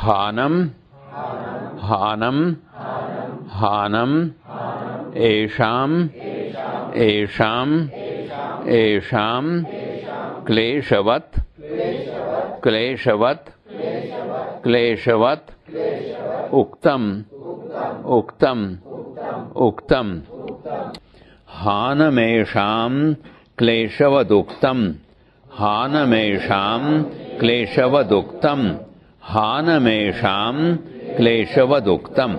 हानम् एषाम् एषाम् एषाम् क्लेशवत् क्लेशवत् क्लेशवत् उक्तम् उक्तम् उक्तम्। हानमेषाम् क्लेशवदुक्तम् हानमेषाम् क्लेशवदुक्तम् हानमेषाम् क्लेशवदुक्तम्